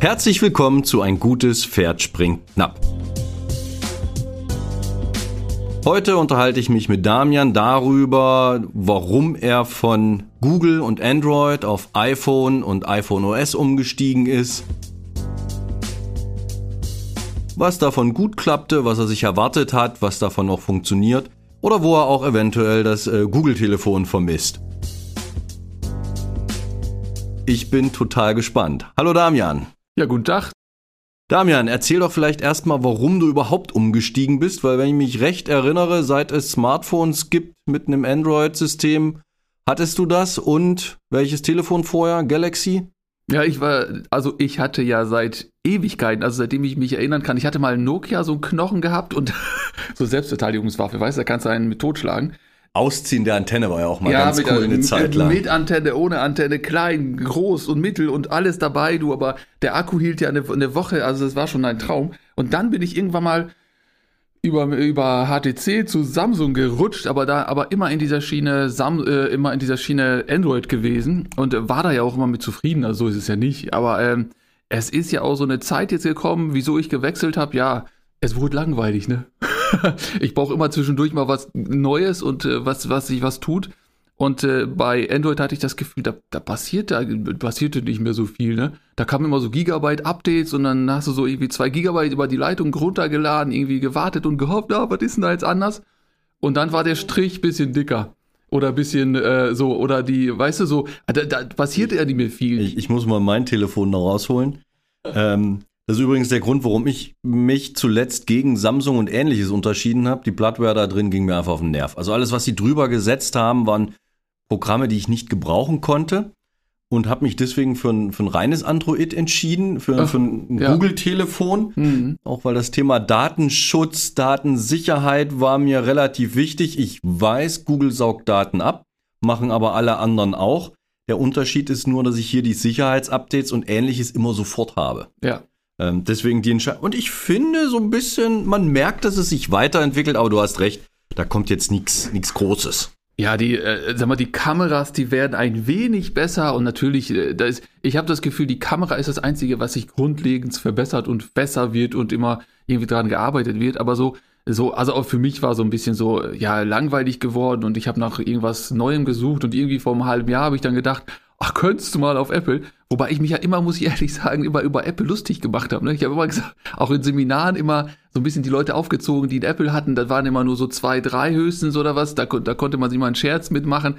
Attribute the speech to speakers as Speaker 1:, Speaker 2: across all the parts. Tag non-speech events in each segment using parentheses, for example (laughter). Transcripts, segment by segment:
Speaker 1: Herzlich willkommen zu Ein gutes Pferd springt knapp. Heute unterhalte ich mich mit Damian darüber, warum er von Google und Android auf iPhone und iPhone OS umgestiegen ist, was davon gut klappte, was er sich erwartet hat, was davon noch funktioniert oder wo er auch eventuell das äh, Google-Telefon vermisst. Ich bin total gespannt. Hallo Damian.
Speaker 2: Ja, guten Tag.
Speaker 1: Damian, erzähl doch vielleicht erstmal, warum du überhaupt umgestiegen bist, weil wenn ich mich recht erinnere, seit es Smartphones gibt mit einem Android-System, hattest du das und welches Telefon vorher? Galaxy?
Speaker 2: Ja, ich war, also ich hatte ja seit Ewigkeiten, also seitdem ich mich erinnern kann, ich hatte mal Nokia so einen Knochen gehabt und (laughs) so Selbstverteidigungswaffe, weißt du, da kannst du einen mit totschlagen.
Speaker 1: Ausziehen der Antenne war ja auch mal ja, ganz cool eine Zeit lang.
Speaker 2: Mit Antenne, ohne Antenne, klein, groß und mittel und alles dabei, du, aber der Akku hielt ja eine, eine Woche, also das war schon ein Traum. Und dann bin ich irgendwann mal über, über HTC zu Samsung gerutscht, aber da, aber immer in dieser Schiene, Sam, äh, immer in dieser Schiene Android gewesen und äh, war da ja auch immer mit zufrieden, also so ist es ja nicht. Aber ähm, es ist ja auch so eine Zeit jetzt gekommen, wieso ich gewechselt habe, ja, es wurde langweilig, ne? (laughs) (laughs) ich brauche immer zwischendurch mal was Neues und äh, was, was sich was tut. Und äh, bei Android hatte ich das Gefühl, da, da passiert da passierte nicht mehr so viel, ne? Da kamen immer so Gigabyte-Updates und dann hast du so irgendwie zwei Gigabyte über die Leitung runtergeladen, irgendwie gewartet und gehofft, ah, was ist denn da jetzt anders? Und dann war der Strich bisschen dicker. Oder bisschen äh, so, oder die, weißt du, so, da, da passierte ja nicht mehr viel.
Speaker 1: Ich, ich muss mal mein Telefon noch rausholen. Ähm, das ist übrigens der Grund, warum ich mich zuletzt gegen Samsung und ähnliches unterschieden habe. Die Bloodware da drin ging mir einfach auf den Nerv. Also alles, was sie drüber gesetzt haben, waren Programme, die ich nicht gebrauchen konnte und habe mich deswegen für ein, für ein reines Android entschieden, für, Ach, für ein ja. Google-Telefon. Mhm. Auch weil das Thema Datenschutz, Datensicherheit war mir relativ wichtig. Ich weiß, Google saugt Daten ab, machen aber alle anderen auch. Der Unterschied ist nur, dass ich hier die Sicherheitsupdates und ähnliches immer sofort habe.
Speaker 2: Ja.
Speaker 1: Ähm, deswegen die Entscheidung. Und ich finde so ein bisschen, man merkt, dass es sich weiterentwickelt, aber du hast recht, da kommt jetzt nichts Großes.
Speaker 2: Ja, die, äh, sag mal, die Kameras, die werden ein wenig besser und natürlich, äh, da ist, ich habe das Gefühl, die Kamera ist das Einzige, was sich grundlegend verbessert und besser wird und immer irgendwie dran gearbeitet wird. Aber so, so, also auch für mich war so ein bisschen so, ja, langweilig geworden und ich habe nach irgendwas Neuem gesucht und irgendwie vor einem halben Jahr habe ich dann gedacht, ach, könntest du mal auf Apple? Wobei ich mich ja immer, muss ich ehrlich sagen, immer über Apple lustig gemacht habe. Ne? Ich habe immer gesagt, auch in Seminaren immer so ein bisschen die Leute aufgezogen, die Apple hatten. Das waren immer nur so zwei, drei höchstens oder was. Da, da konnte man sich mal einen Scherz mitmachen.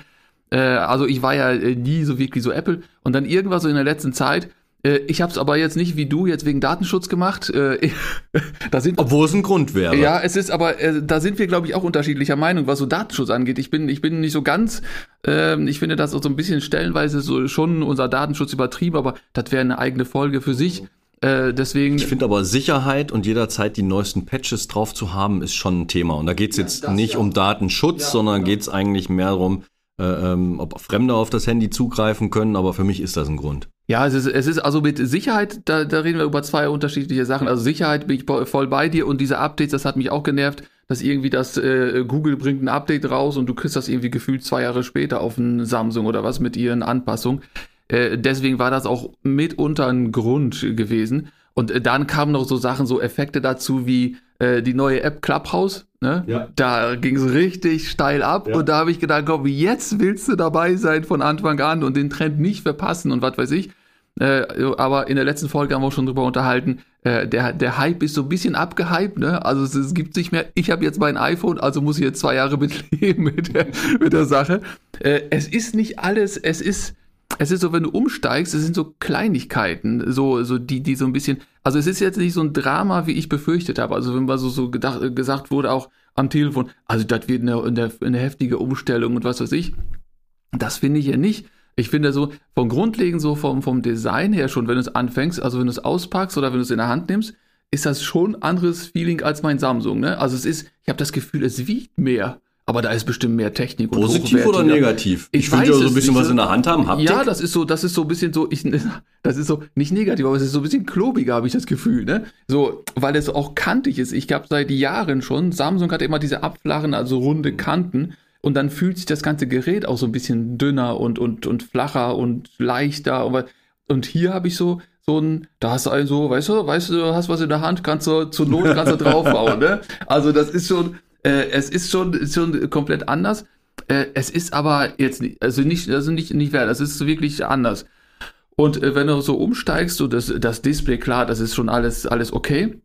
Speaker 2: Äh, also ich war ja äh, nie so wirklich so Apple. Und dann irgendwas so in der letzten Zeit ich habe es aber jetzt nicht wie du jetzt wegen Datenschutz gemacht. Äh, (laughs)
Speaker 1: da sind, Obwohl es ein Grund wäre.
Speaker 2: Ja, es ist aber, äh, da sind wir, glaube ich, auch unterschiedlicher Meinung, was so Datenschutz angeht. Ich bin, ich bin nicht so ganz, ähm, ich finde das so ein bisschen stellenweise so schon unser Datenschutz übertrieben, aber das wäre eine eigene Folge für sich. Äh, deswegen.
Speaker 1: Ich finde aber Sicherheit und jederzeit die neuesten Patches drauf zu haben, ist schon ein Thema. Und da geht es jetzt ja, nicht ja. um Datenschutz, ja, sondern geht es eigentlich mehr darum, äh, ähm, ob Fremde auf das Handy zugreifen können, aber für mich ist das ein Grund.
Speaker 2: Ja, es ist, es ist also mit Sicherheit, da, da reden wir über zwei unterschiedliche Sachen. Also Sicherheit bin ich voll bei dir und diese Updates, das hat mich auch genervt, dass irgendwie das äh, Google bringt ein Update raus und du kriegst das irgendwie gefühlt zwei Jahre später auf ein Samsung oder was mit ihren Anpassungen. Äh, deswegen war das auch mitunter ein Grund gewesen. Und äh, dann kamen noch so Sachen, so Effekte dazu wie äh, die neue App Clubhouse. Ne? Ja. Da ging es richtig steil ab ja. und da habe ich gedacht, komm, jetzt willst du dabei sein von Anfang an und den Trend nicht verpassen und was weiß ich. Äh, aber in der letzten Folge haben wir schon drüber unterhalten, äh, der, der Hype ist so ein bisschen abgehypt, ne? Also es, es gibt nicht mehr, ich habe jetzt mein iPhone, also muss ich jetzt zwei Jahre mitleben (laughs) mit der, mit der Sache. Äh, es ist nicht alles, es ist, es ist so, wenn du umsteigst, es sind so Kleinigkeiten, so, so die, die so ein bisschen, also es ist jetzt nicht so ein Drama, wie ich befürchtet habe. Also wenn mal so, so gedacht, gesagt wurde, auch am Telefon, also das wird eine, eine, eine heftige Umstellung und was weiß ich. Das finde ich ja nicht. Ich finde so, vom Grundlegend so vom, vom Design her schon, wenn du es anfängst, also wenn du es auspackst oder wenn du es in der Hand nimmst, ist das schon ein anderes Feeling als mein Samsung. Ne? Also es ist, ich habe das Gefühl, es wiegt mehr. Aber da ist bestimmt mehr Technik
Speaker 1: und Positiv oder negativ?
Speaker 2: Ich, ich will ja so ein bisschen was in der Hand haben. Haptik? Ja, das ist so, das ist so ein bisschen so, ich, (laughs) das ist so nicht negativ, aber es ist so ein bisschen klobiger, habe ich das Gefühl, ne? So, weil es auch kantig ist. Ich habe seit Jahren schon, Samsung hat immer diese abflachen, also runde Kanten. Und dann fühlt sich das ganze Gerät auch so ein bisschen dünner und, und, und flacher und leichter. Und hier habe ich so, so ein, da hast du einen so, weißt du, weißt du, hast was in der Hand, kannst du zur Not kannst du draufhauen, ne? Also das ist schon, äh, es ist schon, schon komplett anders. Äh, es ist aber jetzt nicht, also nicht, also nicht, nicht wert, es ist wirklich anders. Und äh, wenn du so umsteigst, so das, das Display, klar, das ist schon alles, alles okay.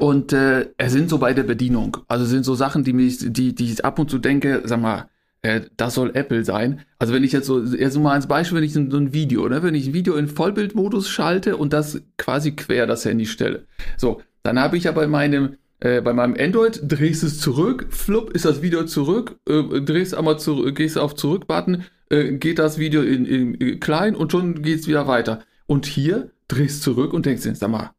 Speaker 2: Und äh, es sind so bei der Bedienung. Also sind so Sachen, die mich, die, die ich ab und zu denke, sag mal, äh, das soll Apple sein. Also wenn ich jetzt so, jetzt so mal als Beispiel, wenn ich so ein Video, ne, wenn ich ein Video in Vollbildmodus schalte und das quasi quer das Handy stelle. So, dann habe ich ja bei meinem äh, bei meinem Android drehst es zurück, flupp ist das Video zurück, äh, drehst einmal zurück, gehst auf Zurück-Button, äh, geht das Video in, in, in klein und schon geht's wieder weiter. Und hier drehst zurück und denkst dir, sag mal,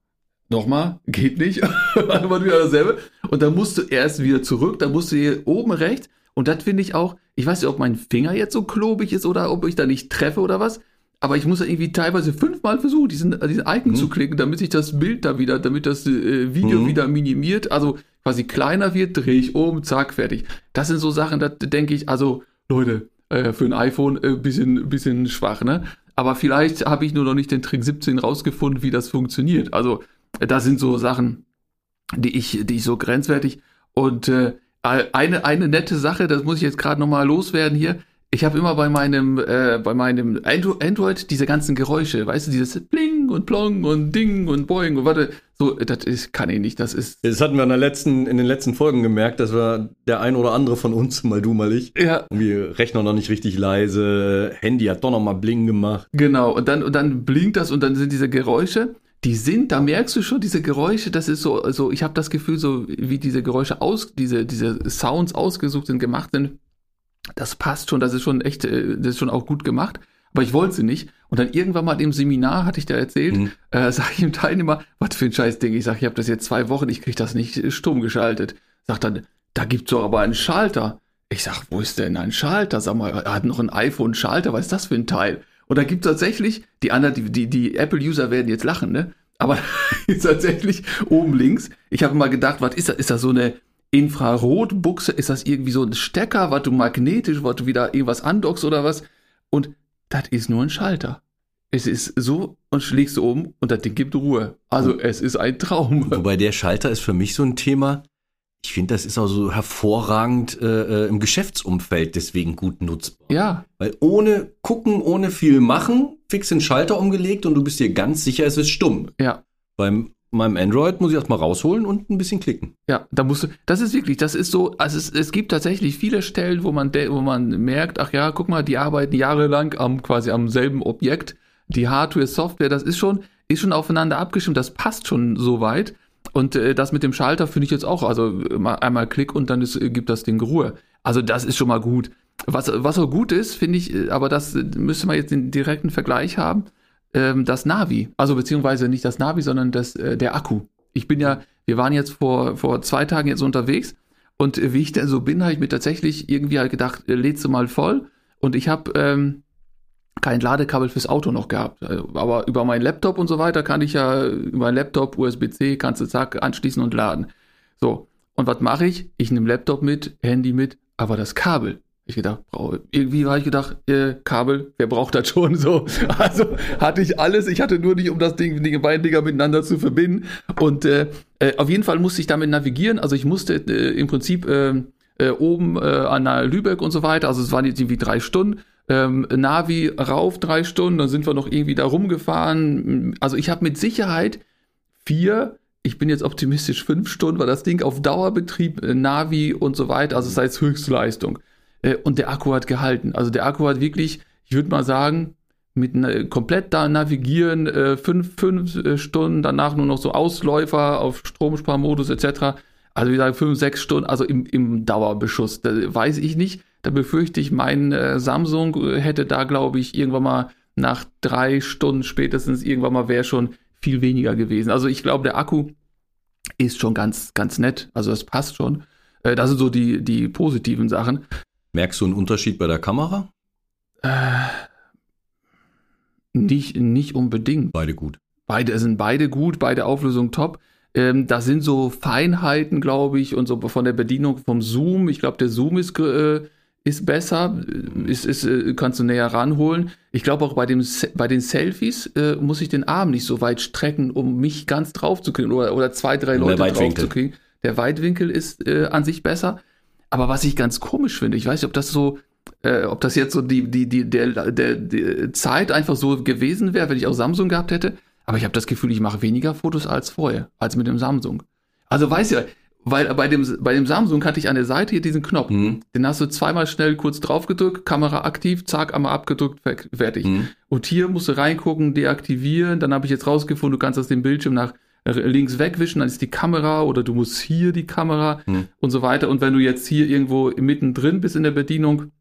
Speaker 2: nochmal, geht nicht, (laughs) war wieder dasselbe. Und dann musst du erst wieder zurück, dann musst du hier oben rechts und das finde ich auch, ich weiß nicht, ob mein Finger jetzt so klobig ist oder ob ich da nicht treffe oder was, aber ich muss ja irgendwie teilweise fünfmal versuchen, diesen, diesen Icon mhm. zu klicken, damit sich das Bild da wieder, damit das äh, Video mhm. wieder minimiert, also quasi kleiner wird, drehe ich um, zack, fertig. Das sind so Sachen, da denke ich, also Leute, äh, für ein iPhone äh, bisschen, bisschen schwach, ne? Aber vielleicht habe ich nur noch nicht den Trick 17 rausgefunden, wie das funktioniert. Also, das sind so Sachen, die ich, die ich so grenzwertig und äh, eine, eine nette Sache, das muss ich jetzt gerade nochmal loswerden hier ich habe immer bei meinem, äh, bei meinem Android diese ganzen Geräusche, weißt du, dieses Bling und Plong und Ding und Boing und warte, so, das ist, kann ich nicht, das ist.
Speaker 1: Das hatten wir in, der letzten, in den letzten Folgen gemerkt, dass wir der ein oder andere von uns, mal du, mal ich,
Speaker 2: ja.
Speaker 1: wir Rechner noch nicht richtig leise, Handy hat doch noch mal Bling gemacht.
Speaker 2: Genau, und dann, und dann blinkt das und dann sind diese Geräusche die sind, da merkst du schon diese Geräusche, das ist so, also ich habe das Gefühl, so wie diese Geräusche aus, diese, diese Sounds ausgesucht sind, gemacht sind, das passt schon, das ist schon echt, äh, das ist schon auch gut gemacht. Aber ich wollte sie nicht. Und dann irgendwann mal im Seminar, hatte ich da erzählt, mhm. äh, (laughs) sage ich dem Teilnehmer, was für ein scheiß Ding. Ich sage, ich habe das jetzt zwei Wochen, ich kriege das nicht äh, stumm geschaltet. Sagt dann, da gibt's doch aber einen Schalter. Ich sag, wo ist denn ein Schalter? Sag mal, er hat noch ein iPhone-Schalter, was ist das für ein Teil? Und da gibt's tatsächlich, die anderen, die, die, die Apple-User werden jetzt lachen, ne? Aber (laughs) ist tatsächlich oben links. Ich habe mal gedacht, was ist das? Ist das so eine, Infrarotbuchse, ist das irgendwie so ein Stecker, was du magnetisch, was du wieder irgendwas andockst oder was? Und das ist nur ein Schalter. Es ist so und schlägst du um und das Ding gibt Ruhe. Also es ist ein Traum.
Speaker 1: Wobei der Schalter ist für mich so ein Thema. Ich finde, das ist auch so hervorragend äh, äh im Geschäftsumfeld deswegen gut nutzbar.
Speaker 2: Ja.
Speaker 1: Weil ohne gucken, ohne viel machen, fix den Schalter umgelegt und du bist dir ganz sicher, es ist stumm.
Speaker 2: Ja.
Speaker 1: Beim meinem Android muss ich erstmal rausholen und ein bisschen klicken.
Speaker 2: Ja, da musst du, das ist wirklich, das ist so, also es, es gibt tatsächlich viele Stellen, wo man, wo man merkt, ach ja, guck mal, die arbeiten jahrelang am, quasi am selben Objekt. Die Hardware, Software, das ist schon, ist schon aufeinander abgestimmt, das passt schon so weit. Und äh, das mit dem Schalter finde ich jetzt auch, also einmal Klick und dann ist, äh, gibt das Ding Ruhe. Also das ist schon mal gut. Was, was auch gut ist, finde ich, äh, aber das äh, müsste man jetzt den direkten Vergleich haben ähm, das Navi. Also beziehungsweise nicht das Navi, sondern das, äh, der Akku. Ich bin ja, wir waren jetzt vor, vor zwei Tagen jetzt unterwegs und äh, wie ich denn so bin, habe ich mir tatsächlich irgendwie halt gedacht, äh, lädst du mal voll. Und ich habe ähm, kein Ladekabel fürs Auto noch gehabt. Äh, aber über meinen Laptop und so weiter kann ich ja über meinen Laptop, USB-C, kannst du zack anschließen und laden. So. Und was mache ich? Ich nehme Laptop mit, Handy mit, aber das Kabel ich gedacht, irgendwie habe ich gedacht, äh, Kabel, wer braucht das schon so? (laughs) Also hatte ich alles, ich hatte nur nicht, um das Ding, die beiden Dinger miteinander zu verbinden. Und äh, äh, auf jeden Fall musste ich damit navigieren. Also ich musste äh, im Prinzip äh, äh, oben an Lübeck und so weiter, also es waren jetzt irgendwie drei Stunden. Ähm, Navi rauf drei Stunden, dann sind wir noch irgendwie da rumgefahren. Also ich habe mit Sicherheit vier ich bin jetzt optimistisch fünf Stunden, weil das Ding auf Dauerbetrieb, äh, Navi und so weiter, also es Höchstleistung. Äh, und der Akku hat gehalten. Also der Akku hat wirklich, ich würde mal sagen, mit ne, komplett da navigieren, äh, fünf, fünf äh, Stunden, danach nur noch so Ausläufer auf Stromsparmodus etc. Also wie gesagt, fünf, sechs Stunden, also im, im Dauerbeschuss. Da weiß ich nicht. Da befürchte ich, mein äh, Samsung hätte da, glaube ich, irgendwann mal nach drei Stunden spätestens irgendwann mal wäre schon viel weniger gewesen. Also ich glaube, der Akku ist schon ganz, ganz nett. Also das passt schon. Äh, das sind so die, die positiven Sachen.
Speaker 1: Merkst du einen Unterschied bei der Kamera?
Speaker 2: Äh, nicht, nicht unbedingt.
Speaker 1: Beide gut.
Speaker 2: Beide sind beide gut, beide Auflösungen top. Ähm, da sind so Feinheiten, glaube ich, und so von der Bedienung vom Zoom. Ich glaube, der Zoom ist, äh, ist besser, ist, ist, äh, kannst du näher ranholen. Ich glaube auch bei, dem, bei den Selfies äh, muss ich den Arm nicht so weit strecken, um mich ganz drauf zu kriegen oder, oder zwei, drei Leute drauf zu kriegen. Der Weitwinkel ist äh, an sich besser. Aber was ich ganz komisch finde, ich weiß nicht, ob das so, äh, ob das jetzt so die, die, die, der, der, die Zeit einfach so gewesen wäre, wenn ich auch Samsung gehabt hätte. Aber ich habe das Gefühl, ich mache weniger Fotos als vorher, als mit dem Samsung. Also weiß ja, weil bei dem, bei dem Samsung hatte ich an der Seite hier diesen Knopf. Mhm. Den hast du zweimal schnell kurz drauf gedrückt, Kamera aktiv, zack, einmal abgedrückt, fertig. Mhm. Und hier musst du reingucken, deaktivieren. Dann habe ich jetzt rausgefunden, du kannst aus dem Bildschirm nach links wegwischen, dann ist die Kamera oder du musst hier die Kamera mhm. und so weiter. Und wenn du jetzt hier irgendwo mittendrin bist in der Bedienung,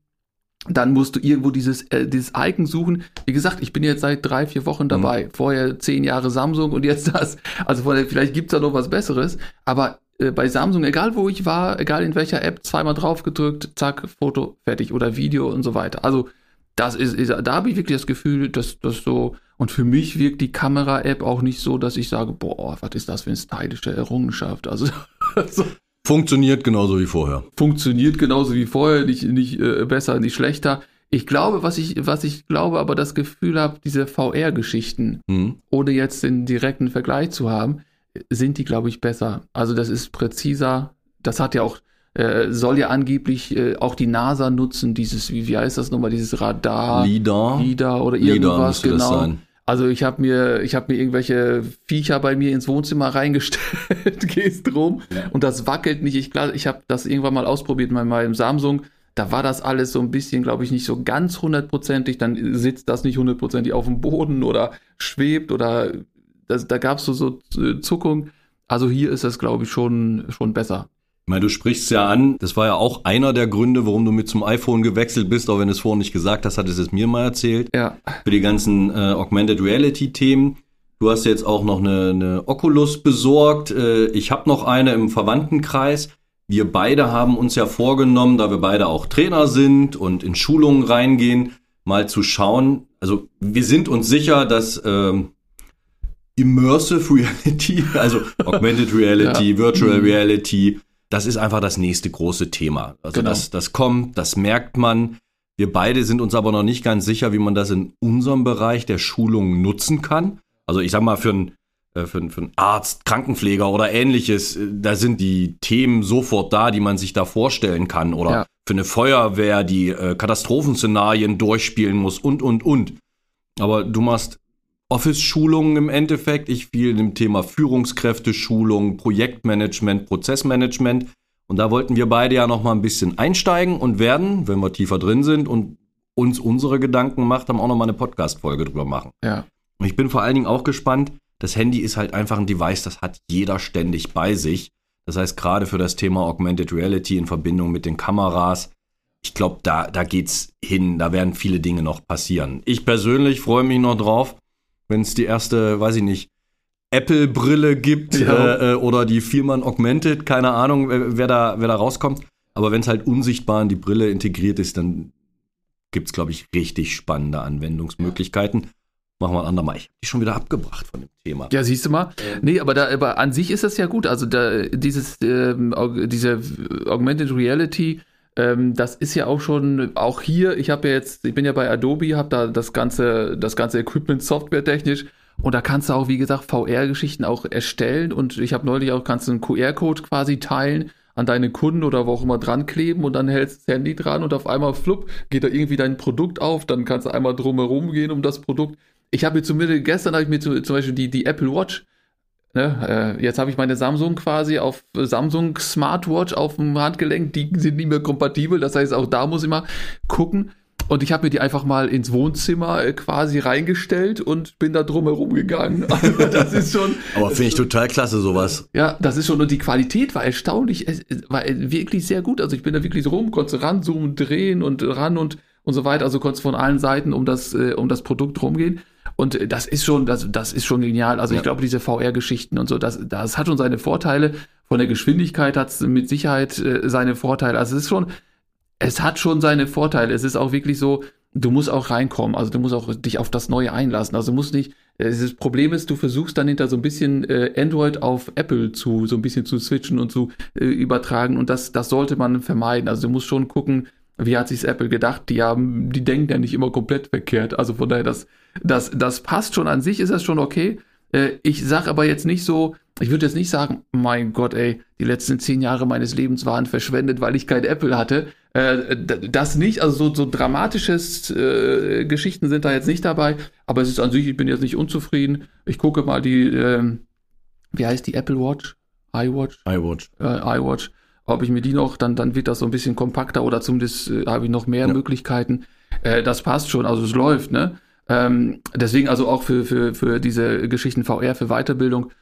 Speaker 2: dann musst du irgendwo dieses, äh, dieses Icon suchen. Wie gesagt, ich bin jetzt seit drei, vier Wochen dabei. Mhm. Vorher zehn Jahre Samsung und jetzt das. Also vorher, vielleicht gibt's da noch was Besseres. Aber äh, bei Samsung, egal wo ich war, egal in welcher App, zweimal drauf gedrückt, zack, Foto, fertig oder Video und so weiter. Also das ist, ist da habe ich wirklich das Gefühl, dass das so und für mich wirkt die Kamera-App auch nicht so, dass ich sage, boah, was ist das für eine stylische Errungenschaft? Also (laughs)
Speaker 1: so. funktioniert genauso wie vorher.
Speaker 2: Funktioniert genauso wie vorher, nicht nicht äh, besser, nicht schlechter. Ich glaube, was ich, was ich glaube, aber das Gefühl habe, diese VR-Geschichten, mhm. ohne jetzt den direkten Vergleich zu haben, sind die, glaube ich, besser. Also das ist präziser. Das hat ja auch, äh, soll ja angeblich äh, auch die NASA nutzen, dieses, wie, wie heißt das nochmal, dieses Radar.
Speaker 1: LIDAR.
Speaker 2: LIDAR oder irgendwas, LIDAR genau. Das sein. Also ich habe mir, ich habe mir irgendwelche Viecher bei mir ins Wohnzimmer (laughs) reingestellt, gehst rum ja. und das wackelt nicht. Ich glaube, ich habe das irgendwann mal ausprobiert bei meinem Samsung. Da war das alles so ein bisschen, glaube ich, nicht so ganz hundertprozentig. Dann sitzt das nicht hundertprozentig auf dem Boden oder schwebt oder das, da gab es so, so Zuckung. Also hier ist das, glaube ich, schon, schon besser.
Speaker 1: Ich meine, du sprichst ja an, das war ja auch einer der Gründe, warum du mit zum iPhone gewechselt bist, auch wenn du es vorhin nicht gesagt hast, hattest es mir mal erzählt.
Speaker 2: Ja.
Speaker 1: Für die ganzen äh, Augmented Reality Themen. Du hast jetzt auch noch eine, eine Oculus besorgt. Äh, ich habe noch eine im Verwandtenkreis. Wir beide haben uns ja vorgenommen, da wir beide auch Trainer sind und in Schulungen reingehen, mal zu schauen. Also wir sind uns sicher, dass ähm, Immersive Reality, (laughs) also Augmented Reality, ja. Virtual mhm. Reality, das ist einfach das nächste große Thema. Also genau. das, das kommt, das merkt man. Wir beide sind uns aber noch nicht ganz sicher, wie man das in unserem Bereich der Schulung nutzen kann. Also ich sag mal, für einen äh, für, für einen Arzt, Krankenpfleger oder ähnliches, äh, da sind die Themen sofort da, die man sich da vorstellen kann. Oder ja. für eine Feuerwehr, die äh, Katastrophenszenarien durchspielen muss und, und, und. Aber du machst Office-Schulungen im Endeffekt. Ich fiel dem Thema Führungskräfte-Schulung, Projektmanagement, Prozessmanagement. Und da wollten wir beide ja noch mal ein bisschen einsteigen und werden, wenn wir tiefer drin sind und uns unsere Gedanken macht, dann auch noch mal eine Podcast-Folge drüber machen.
Speaker 2: Ja.
Speaker 1: Und ich bin vor allen Dingen auch gespannt. Das Handy ist halt einfach ein Device, das hat jeder ständig bei sich. Das heißt, gerade für das Thema Augmented Reality in Verbindung mit den Kameras, ich glaube, da, da geht's hin. Da werden viele Dinge noch passieren. Ich persönlich freue mich noch drauf wenn es die erste, weiß ich nicht, Apple-Brille gibt ja. äh, äh oder die Vielmann Augmented, keine Ahnung, wer da, wer da rauskommt. Aber wenn es halt unsichtbar in die Brille integriert ist, dann gibt es, glaube ich, richtig spannende Anwendungsmöglichkeiten. Machen wir ein andermal. Ich habe die schon wieder abgebracht von dem Thema.
Speaker 2: Ja, siehst du mal. Ähm. Nee, aber da, aber an sich ist das ja gut. Also da, dieses, ähm, diese Augmented Reality, ähm, das ist ja auch schon, auch hier, ich habe ja jetzt, ich bin ja bei Adobe, habe da das ganze, das ganze Equipment softwaretechnisch und da kannst du auch, wie gesagt, VR-Geschichten auch erstellen. Und ich habe neulich auch, kannst du einen QR-Code quasi teilen an deine Kunden oder wo auch immer dran kleben. Und dann hältst das Handy dran und auf einmal flupp, geht da irgendwie dein Produkt auf, dann kannst du einmal drumherum gehen um das Produkt. Ich habe mir zumindest, gestern habe ich mir zum Beispiel die, die Apple Watch Ne, äh, jetzt habe ich meine Samsung quasi auf Samsung Smartwatch auf dem Handgelenk, die sind nicht mehr kompatibel, das heißt auch da muss ich mal gucken. Und ich habe mir die einfach mal ins Wohnzimmer äh, quasi reingestellt und bin da drum herum gegangen. (laughs)
Speaker 1: Also das ist schon. Aber finde ich total klasse, sowas.
Speaker 2: Ja, das ist schon. Und die Qualität war erstaunlich, es war wirklich sehr gut. Also ich bin da wirklich so rum, konnte ranzoomen, drehen und ran und, und so weiter. Also konnte von allen Seiten um das, äh, um das Produkt rumgehen. Und das ist schon, das, das ist schon genial. Also ja. ich glaube, diese VR-Geschichten und so, das, das hat schon seine Vorteile. Von der Geschwindigkeit hat es mit Sicherheit äh, seine Vorteile. Also es ist schon, es hat schon seine Vorteile. Es ist auch wirklich so, du musst auch reinkommen. Also du musst auch dich auf das Neue einlassen. Also du musst nicht, das Problem ist, du versuchst dann hinter so ein bisschen äh, Android auf Apple zu, so ein bisschen zu switchen und zu äh, übertragen. Und das, das sollte man vermeiden. Also du musst schon gucken, wie hat sich's Apple gedacht? Die haben, die denken ja nicht immer komplett verkehrt. Also von daher, das, das, das passt schon an sich, ist das schon okay. Äh, ich sag aber jetzt nicht so, ich würde jetzt nicht sagen, mein Gott, ey, die letzten zehn Jahre meines Lebens waren verschwendet, weil ich kein Apple hatte. Äh, das nicht, also so, so dramatisches äh, Geschichten sind da jetzt nicht dabei, aber es ist an sich, ich bin jetzt nicht unzufrieden. Ich gucke mal die, äh, wie heißt die Apple Watch? iWatch?
Speaker 1: iWatch.
Speaker 2: Äh, iWatch. Ob ich mir die noch, dann, dann wird das so ein bisschen kompakter oder zumindest äh, habe ich noch mehr ja. Möglichkeiten. Äh, das passt schon, also es läuft, ne? Ähm, deswegen also auch für, für, für diese Geschichten VR, für Weiterbildung,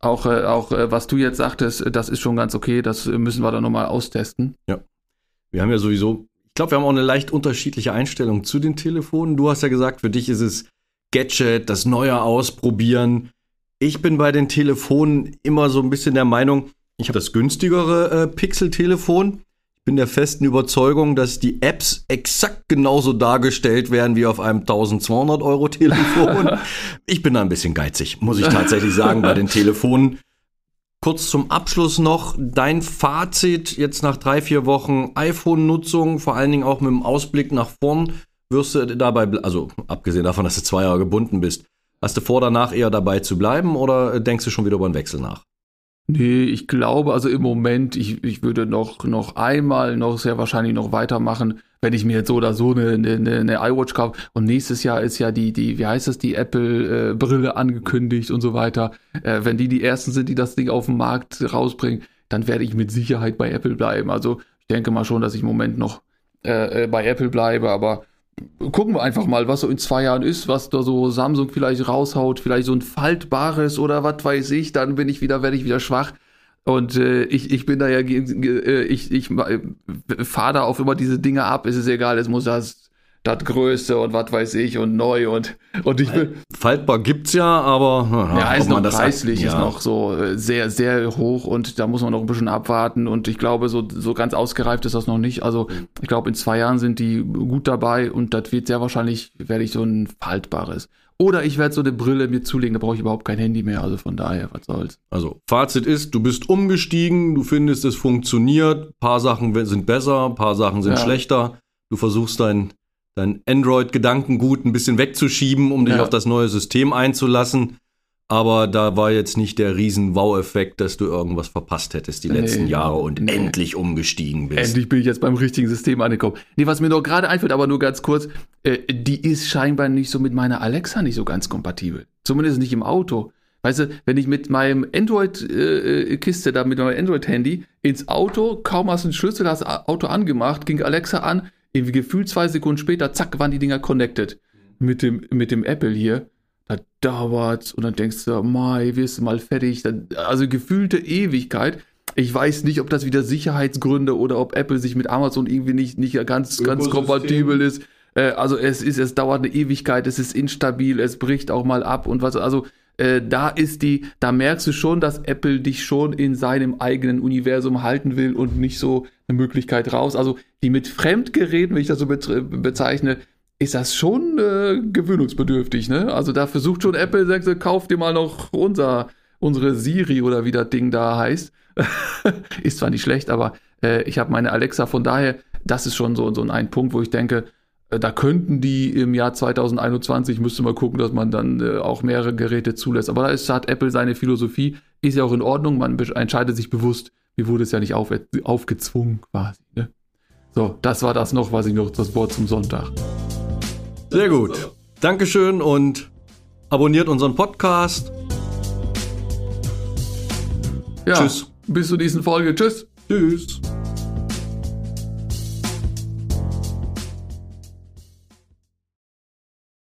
Speaker 2: auch, äh, auch äh, was du jetzt sagtest, das ist schon ganz okay, das müssen wir dann nochmal austesten.
Speaker 1: Ja. Wir haben ja sowieso, ich glaube, wir haben auch eine leicht unterschiedliche Einstellung zu den Telefonen. Du hast ja gesagt, für dich ist es Gadget, das Neue ausprobieren. Ich bin bei den Telefonen immer so ein bisschen der Meinung, ich habe das günstigere äh, Pixel-Telefon. Ich bin der festen Überzeugung, dass die Apps exakt genauso dargestellt werden wie auf einem 1200 Euro Telefon. ich bin da ein bisschen geizig, muss ich tatsächlich sagen, bei den Telefonen. Kurz zum Abschluss noch dein Fazit jetzt nach drei, vier Wochen iPhone-Nutzung, vor allen Dingen auch mit dem Ausblick nach vorn. Wirst du dabei, also abgesehen davon, dass du zwei Jahre gebunden bist, hast du vor, danach eher dabei zu bleiben oder denkst du schon wieder über einen Wechsel nach?
Speaker 2: Nee, ich glaube, also im Moment, ich, ich würde noch, noch einmal, noch sehr wahrscheinlich noch weitermachen, wenn ich mir jetzt so oder so eine, eine, eine iWatch kaufe. Und nächstes Jahr ist ja die, die, wie heißt das, die Apple-Brille äh, angekündigt und so weiter. Äh, wenn die die ersten sind, die das Ding auf den Markt rausbringen, dann werde ich mit Sicherheit bei Apple bleiben. Also ich denke mal schon, dass ich im Moment noch äh, äh bei Apple bleibe, aber gucken wir einfach mal, was so in zwei Jahren ist, was da so Samsung vielleicht raushaut, vielleicht so ein faltbares oder was weiß ich, dann bin ich wieder, werde ich wieder schwach. Und äh, ich, ich bin da ja, äh, ich, ich äh, fahre da auf immer diese Dinge ab, es ist egal, es muss das das Größte und was weiß ich und neu und und ich will
Speaker 1: faltbar gibt's ja, aber
Speaker 2: na, ja, ist noch preislich, hat, ja. ist noch so äh, sehr sehr hoch und da muss man noch ein bisschen abwarten und ich glaube so so ganz ausgereift ist das noch nicht. Also ich glaube in zwei Jahren sind die gut dabei und das wird sehr wahrscheinlich werde ich so ein faltbares oder ich werde so eine Brille mir zulegen, da brauche ich überhaupt kein Handy mehr. Also von daher, was soll's.
Speaker 1: Also Fazit ist, du bist umgestiegen, du findest, es funktioniert, paar Sachen sind besser, paar Sachen sind ja. schlechter. Du versuchst dein dein Android-Gedankengut ein bisschen wegzuschieben, um dich ja. auf das neue System einzulassen. Aber da war jetzt nicht der riesen Wow-Effekt, dass du irgendwas verpasst hättest die nee, letzten Jahre und nee. endlich umgestiegen bist.
Speaker 2: Endlich bin ich jetzt beim richtigen System angekommen. Nee, was mir noch gerade einfällt, aber nur ganz kurz, äh, die ist scheinbar nicht so mit meiner Alexa nicht so ganz kompatibel. Zumindest nicht im Auto. Weißt du, wenn ich mit meinem Android-Kiste, äh, da mit meinem Android-Handy ins Auto, kaum hast du den Schlüssel, hast das Auto angemacht, ging Alexa an, irgendwie gefühlt zwei Sekunden später, zack, waren die Dinger connected. Mit dem, mit dem Apple hier. Da dauert's und dann denkst du, mai, wirst du mal fertig. Also gefühlte Ewigkeit. Ich weiß nicht, ob das wieder Sicherheitsgründe oder ob Apple sich mit Amazon irgendwie nicht, nicht ganz, ganz kompatibel ist. Äh, also es ist, es dauert eine Ewigkeit, es ist instabil, es bricht auch mal ab und was, also äh, da ist die, da merkst du schon, dass Apple dich schon in seinem eigenen Universum halten will und nicht so eine Möglichkeit raus. Also die mit Fremdgeräten, wenn ich das so bezeichne, ist das schon äh, gewöhnungsbedürftig, ne? Also da versucht schon Apple, sagt sie, kauf dir mal noch unser, unsere Siri oder wie das Ding da heißt. (laughs) ist zwar nicht schlecht, aber äh, ich habe meine Alexa, von daher, das ist schon so, so ein Punkt, wo ich denke, da könnten die im Jahr 2021, müsste man gucken, dass man dann äh, auch mehrere Geräte zulässt. Aber da ist, hat Apple seine Philosophie, ist ja auch in Ordnung, man entscheidet sich bewusst, wie wurde es ja nicht auf, aufgezwungen quasi. Ne? So, das war das noch, was ich noch, das Wort zum Sonntag.
Speaker 1: Sehr gut. Dankeschön und abonniert unseren Podcast.
Speaker 2: Ja, Tschüss. Bis zur nächsten Folge. Tschüss.
Speaker 1: Tschüss.